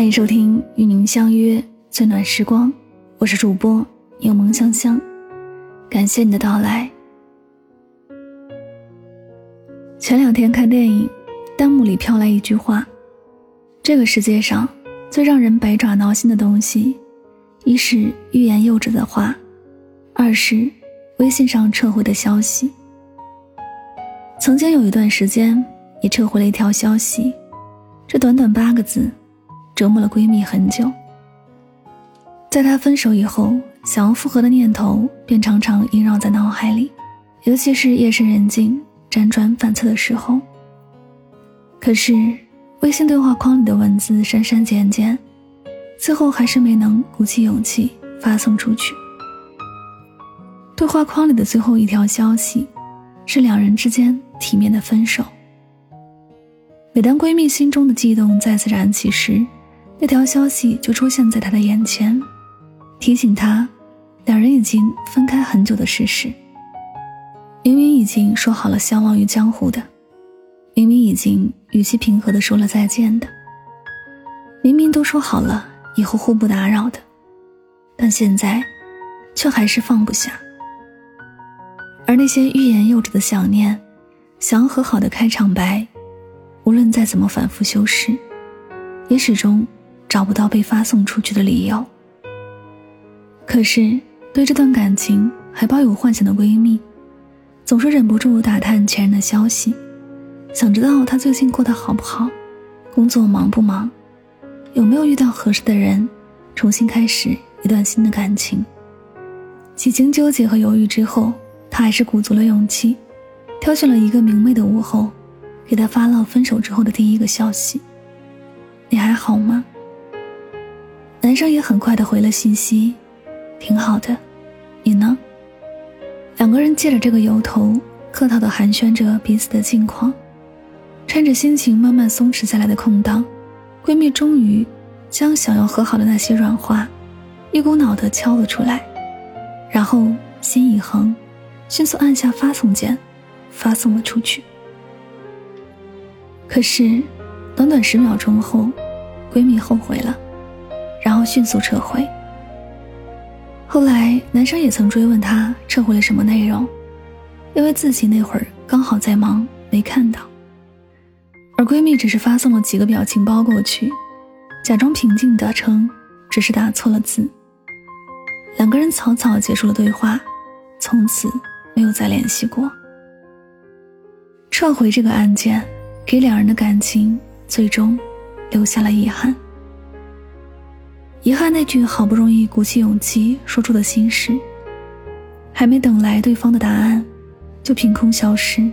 欢迎收听与您相约最暖时光，我是主播柠檬香香，感谢你的到来。前两天看电影，弹幕里飘来一句话：“这个世界上最让人百爪挠心的东西，一是欲言又止的话，二是微信上撤回的消息。”曾经有一段时间，你撤回了一条消息，这短短八个字。折磨了闺蜜很久，在她分手以后，想要复合的念头便常常萦绕在脑海里，尤其是夜深人静、辗转反侧的时候。可是，微信对话框里的文字删删减减，最后还是没能鼓起勇气发送出去。对话框里的最后一条消息，是两人之间体面的分手。每当闺蜜心中的悸动再次燃起时，那条消息就出现在他的眼前，提醒他，两人已经分开很久的事实。明明已经说好了相忘于江湖的，明明已经语气平和的说了再见的，明明都说好了以后互不打扰的，但现在，却还是放不下。而那些欲言又止的想念，想要和好的开场白，无论再怎么反复修饰，也始终。找不到被发送出去的理由。可是，对这段感情还抱有幻想的闺蜜，总是忍不住打探前任的消息，想知道他最近过得好不好，工作忙不忙，有没有遇到合适的人，重新开始一段新的感情。几经纠结和犹豫之后，她还是鼓足了勇气，挑选了一个明媚的午后，给他发了分手之后的第一个消息：“你还好吗？”男生也很快的回了信息，挺好的，你呢？两个人借着这个由头，客套的寒暄着彼此的近况，趁着心情慢慢松弛下来的空档，闺蜜终于将想要和好的那些软话，一股脑的敲了出来，然后心一横，迅速按下发送键，发送了出去。可是，短短十秒钟后，闺蜜后悔了。然后迅速撤回。后来，男生也曾追问她撤回了什么内容，因为自己那会儿刚好在忙，没看到。而闺蜜只是发送了几个表情包过去，假装平静的称只是打错了字。两个人草草结束了对话，从此没有再联系过。撤回这个案件，给两人的感情最终留下了遗憾。遗憾那句好不容易鼓起勇气说出的心事，还没等来对方的答案，就凭空消失。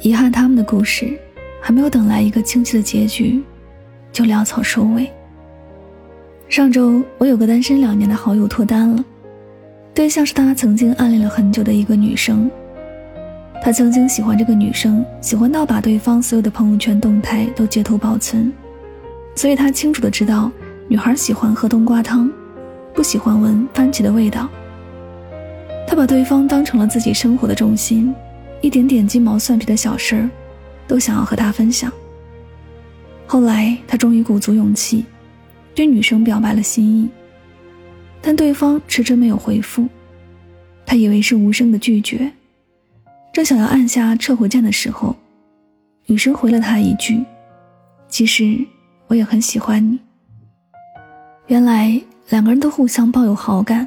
遗憾他们的故事，还没有等来一个清晰的结局，就潦草收尾。上周我有个单身两年的好友脱单了，对象是他曾经暗恋了很久的一个女生。他曾经喜欢这个女生，喜欢到把对方所有的朋友圈动态都截图保存，所以他清楚的知道。女孩喜欢喝冬瓜汤，不喜欢闻番茄的味道。他把对方当成了自己生活的重心，一点点鸡毛蒜皮的小事儿，都想要和他分享。后来，他终于鼓足勇气，对女生表白了心意，但对方迟迟没有回复。他以为是无声的拒绝，正想要按下撤回键的时候，女生回了他一句：“其实我也很喜欢你。”原来两个人都互相抱有好感，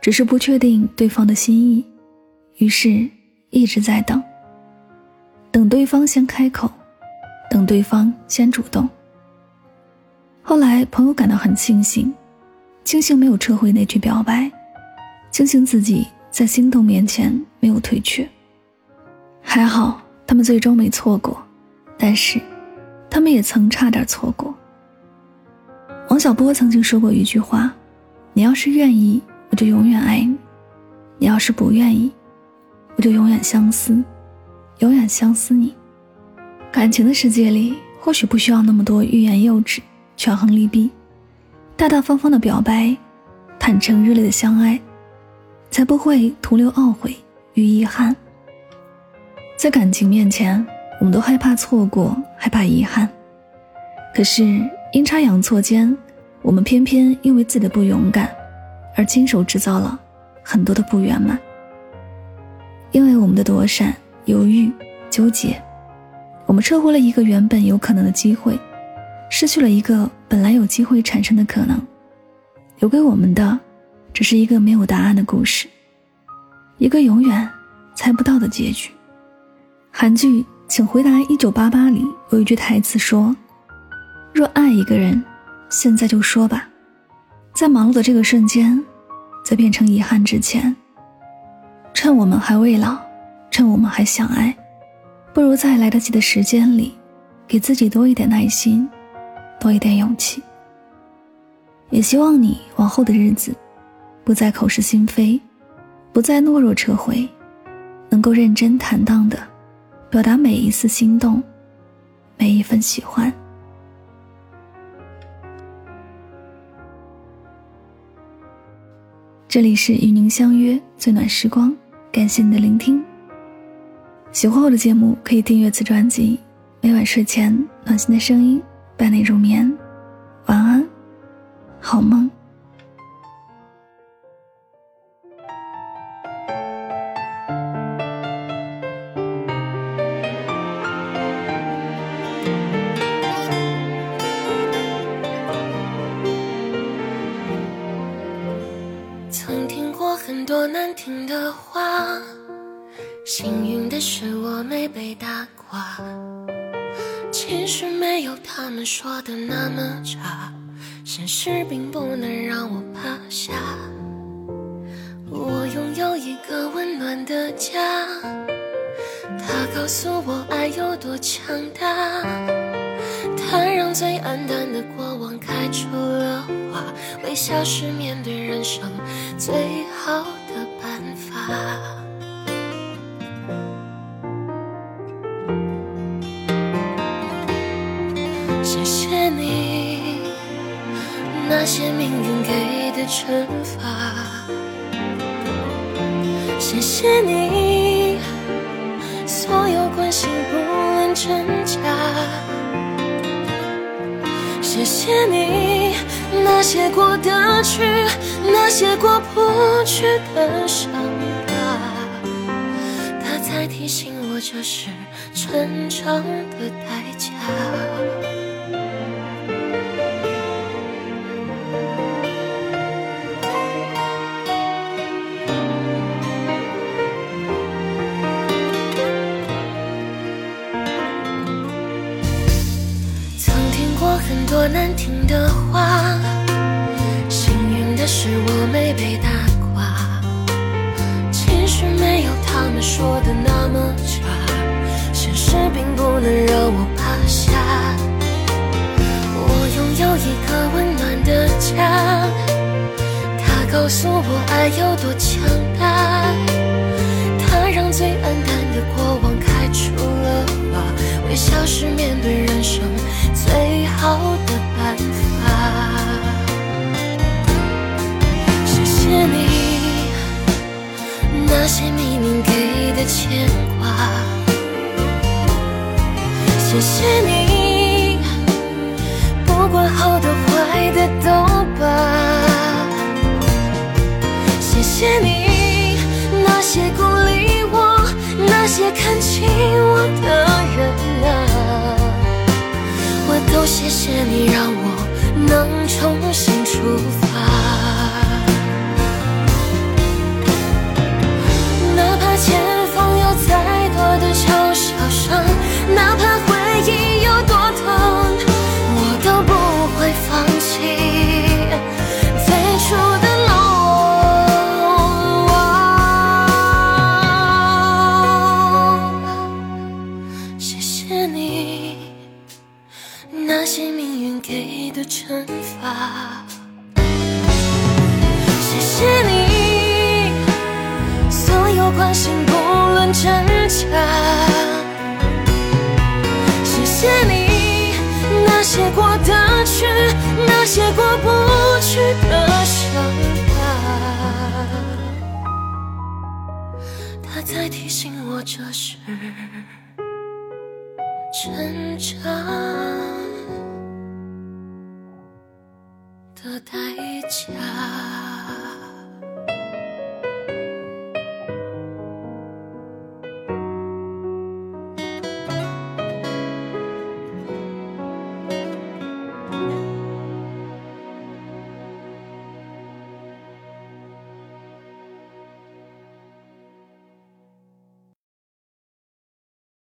只是不确定对方的心意，于是一直在等。等对方先开口，等对方先主动。后来朋友感到很庆幸，庆幸没有撤回那句表白，庆幸自己在心动面前没有退却。还好他们最终没错过，但是他们也曾差点错过。王小波曾经说过一句话：“你要是愿意，我就永远爱你；你要是不愿意，我就永远相思，永远相思你。”感情的世界里，或许不需要那么多欲言又止、权衡利弊，大大方方的表白，坦诚热烈的相爱，才不会徒留懊悔与遗憾。在感情面前，我们都害怕错过，害怕遗憾。可是。阴差阳错间，我们偏偏因为自己的不勇敢，而亲手制造了很多的不圆满。因为我们的躲闪、犹豫、纠结，我们撤回了一个原本有可能的机会，失去了一个本来有机会产生的可能，留给我们的，只是一个没有答案的故事，一个永远猜不到的结局。韩剧《请回答一九八八》里有一句台词说。若爱一个人，现在就说吧，在忙碌的这个瞬间，在变成遗憾之前，趁我们还未老，趁我们还想爱，不如在来得及的时间里，给自己多一点耐心，多一点勇气。也希望你往后的日子，不再口是心非，不再懦弱撤回，能够认真坦荡的表达每一次心动，每一份喜欢。这里是与您相约最暖时光，感谢你的聆听。喜欢我的节目，可以订阅此专辑。每晚睡前，暖心的声音伴你入眠。晚安，好梦。多难听的话，幸运的是我没被打垮。其实没有他们说的那么差，现实并不能让我趴下。我拥有一个温暖的家，他告诉我爱有多强大。他让最黯淡的过往开出了花，微笑是面对人生最好。谢谢你那些命运给的惩罚，谢谢你所有关心不论真假，谢谢你那些过得去，那些过不去的伤。提醒我，这是成长的代价。我趴下。我拥有一个温暖的家，它告诉我爱有多强大。它让最黯淡的过往开出了花，微笑是面对人生最好的办法。谢谢你。那些冥冥给的牵挂，谢谢你，不管好的坏的都罢。谢谢你，那些鼓励我，那些看清我的人啊，我都谢谢你，让我能重新出发。那些命运给的惩罚谢谢你，所有关心不论真假。谢谢你，那些过得去，那些过不去的伤疤。他在提醒我，这是成长的代价。